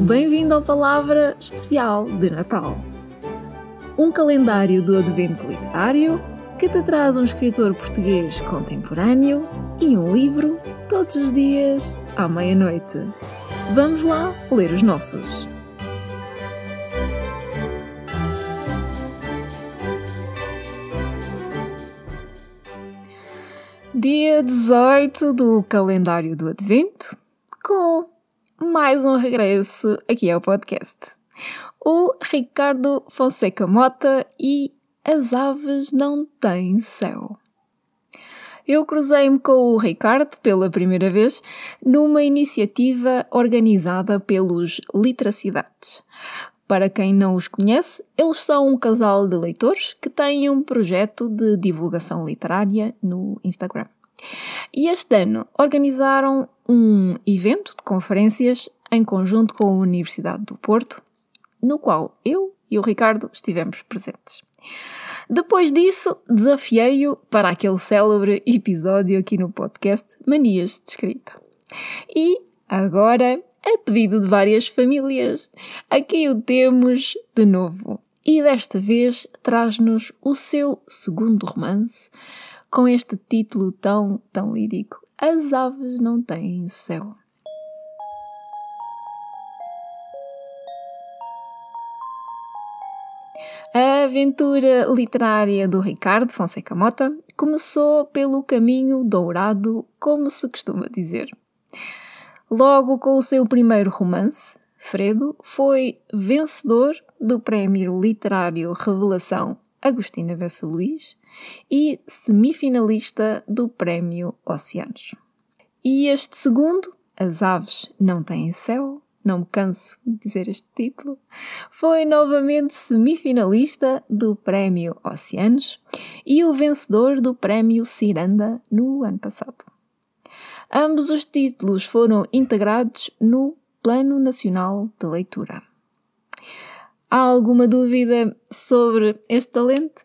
Bem-vindo ao Palavra Especial de Natal. Um calendário do Advento Literário que te traz um escritor português contemporâneo e um livro todos os dias à meia-noite. Vamos lá ler os nossos. Dia 18 do calendário do Advento, com mais um regresso aqui ao podcast. O Ricardo Fonseca Mota e As Aves Não Têm Céu. Eu cruzei-me com o Ricardo pela primeira vez numa iniciativa organizada pelos Literacidades. Para quem não os conhece, eles são um casal de leitores que têm um projeto de divulgação literária no Instagram. E este ano organizaram um evento de conferências em conjunto com a Universidade do Porto, no qual eu e o Ricardo estivemos presentes. Depois disso, desafiei-o para aquele célebre episódio aqui no podcast Manias de Escrita. E agora, a pedido de várias famílias, aqui o temos de novo. E desta vez traz-nos o seu segundo romance, com este título tão, tão lírico: As aves não têm céu. A aventura literária do Ricardo Fonseca Mota começou pelo caminho dourado, como se costuma dizer. Logo com o seu primeiro romance, Fredo, foi vencedor do Prémio Literário Revelação Agostina Bessa Luís e semifinalista do Prémio Oceanos. E este segundo, As Aves Não Têm Céu, não me canso de dizer este título, foi novamente semifinalista do Prémio Oceanos e o vencedor do Prémio Ciranda no ano passado. Ambos os títulos foram integrados no Plano Nacional de Leitura. Há alguma dúvida sobre este talento?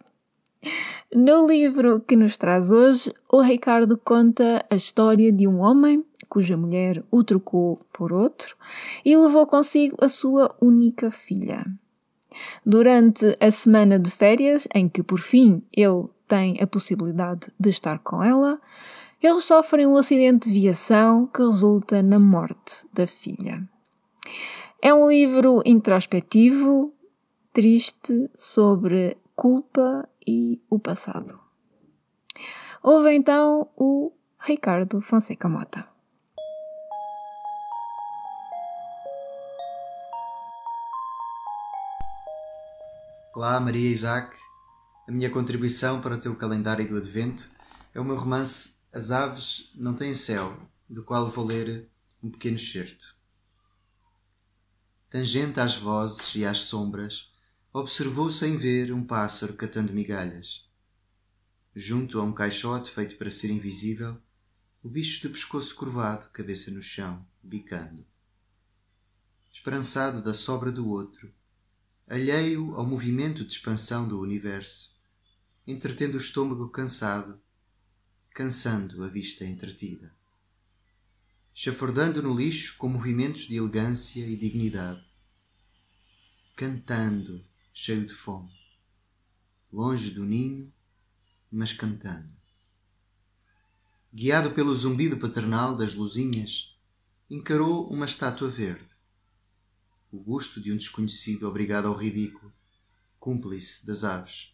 No livro que nos traz hoje, o Ricardo conta a história de um homem cuja mulher o trocou por outro e levou consigo a sua única filha. Durante a semana de férias, em que por fim ele tem a possibilidade de estar com ela, eles sofrem um acidente de viação que resulta na morte da filha. É um livro introspectivo, triste, sobre culpa e o passado. Houve então o Ricardo Fonseca Mota. Olá, Maria Isaac. A minha contribuição para o teu calendário do Advento é o meu romance As Aves Não Têm Céu, do qual vou ler um pequeno excerto. Tangente às vozes e às sombras, observou sem ver um pássaro catando migalhas. Junto a um caixote feito para ser invisível, o bicho de pescoço curvado, cabeça no chão, bicando. Esperançado da sobra do outro, alheio ao movimento de expansão do universo, entretendo o estômago cansado, cansando a vista entretida. Chafurdando no lixo com movimentos de elegância e dignidade. Cantando, cheio de fome. Longe do ninho, mas cantando. Guiado pelo zumbido paternal das luzinhas, encarou uma estátua verde o gosto de um desconhecido obrigado ao ridículo, cúmplice das aves.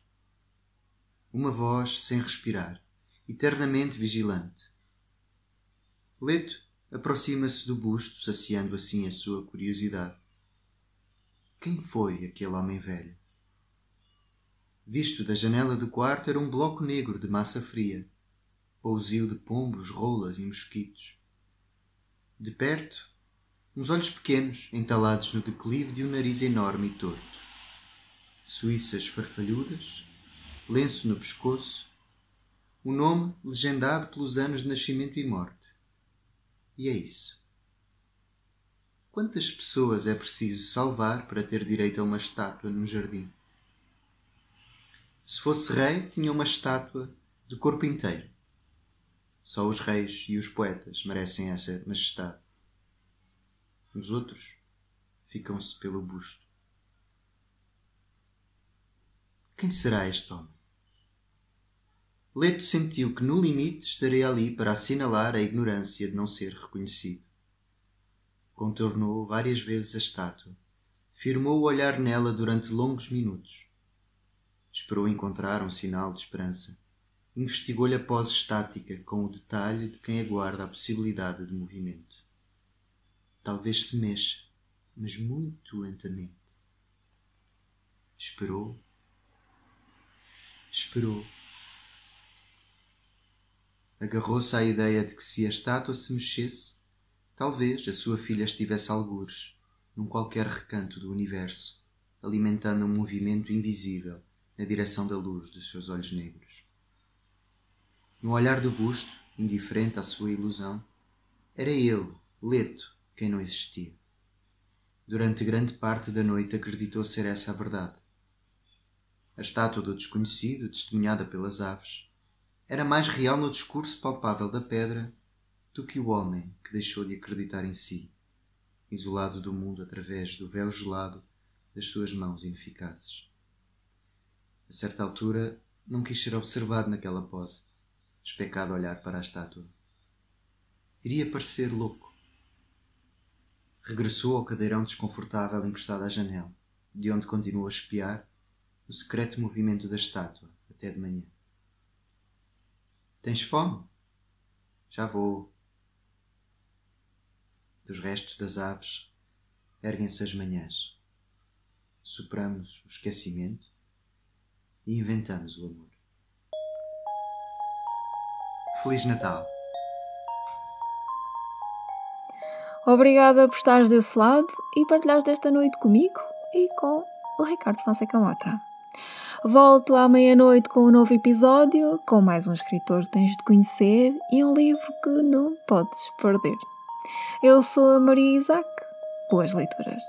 Uma voz sem respirar, eternamente vigilante. Leto aproxima-se do busto, saciando assim a sua curiosidade. Quem foi aquele homem velho? Visto da janela do quarto, era um bloco negro de massa fria, pousio de pombos, rolas e mosquitos. De perto, uns olhos pequenos entalados no declive de um nariz enorme e torto. Suíças farfalhudas, lenço no pescoço, o nome legendado pelos anos de nascimento e morte. E é isso. Quantas pessoas é preciso salvar para ter direito a uma estátua num jardim? Se fosse rei, tinha uma estátua de corpo inteiro. Só os reis e os poetas merecem essa majestade. Os outros ficam-se pelo busto. Quem será este homem? Leto sentiu que no limite estaria ali para assinalar a ignorância de não ser reconhecido. Contornou várias vezes a estátua, firmou o olhar nela durante longos minutos. Esperou encontrar um sinal de esperança. Investigou-lhe a pose estática com o detalhe de quem aguarda a possibilidade de movimento. Talvez se mexa, mas muito lentamente. Esperou. Esperou agarrou-se à ideia de que se a estátua se mexesse, talvez a sua filha estivesse algures, num qualquer recanto do universo, alimentando um movimento invisível na direção da luz dos seus olhos negros. No olhar do busto, indiferente à sua ilusão, era ele, Leto, quem não existia. Durante grande parte da noite acreditou ser essa a verdade. A estátua do desconhecido, testemunhada pelas aves, era mais real no discurso palpável da pedra do que o homem que deixou de acreditar em si, isolado do mundo através do véu gelado das suas mãos ineficazes. A certa altura, não quis ser observado naquela pose, especado olhar para a estátua. Iria parecer louco. Regressou ao cadeirão desconfortável encostado à janela, de onde continuou a espiar o secreto movimento da estátua até de manhã. Tens fome? Já vou. Dos restos das aves erguem-se as manhãs. Superamos o esquecimento e inventamos o amor. Feliz Natal! Obrigada por estares desse lado e partilhares desta noite comigo e com o Ricardo Fonseca Mota. Volto à meia-noite com um novo episódio, com mais um escritor que tens de conhecer e um livro que não podes perder. Eu sou a Maria Isaac. Boas leituras.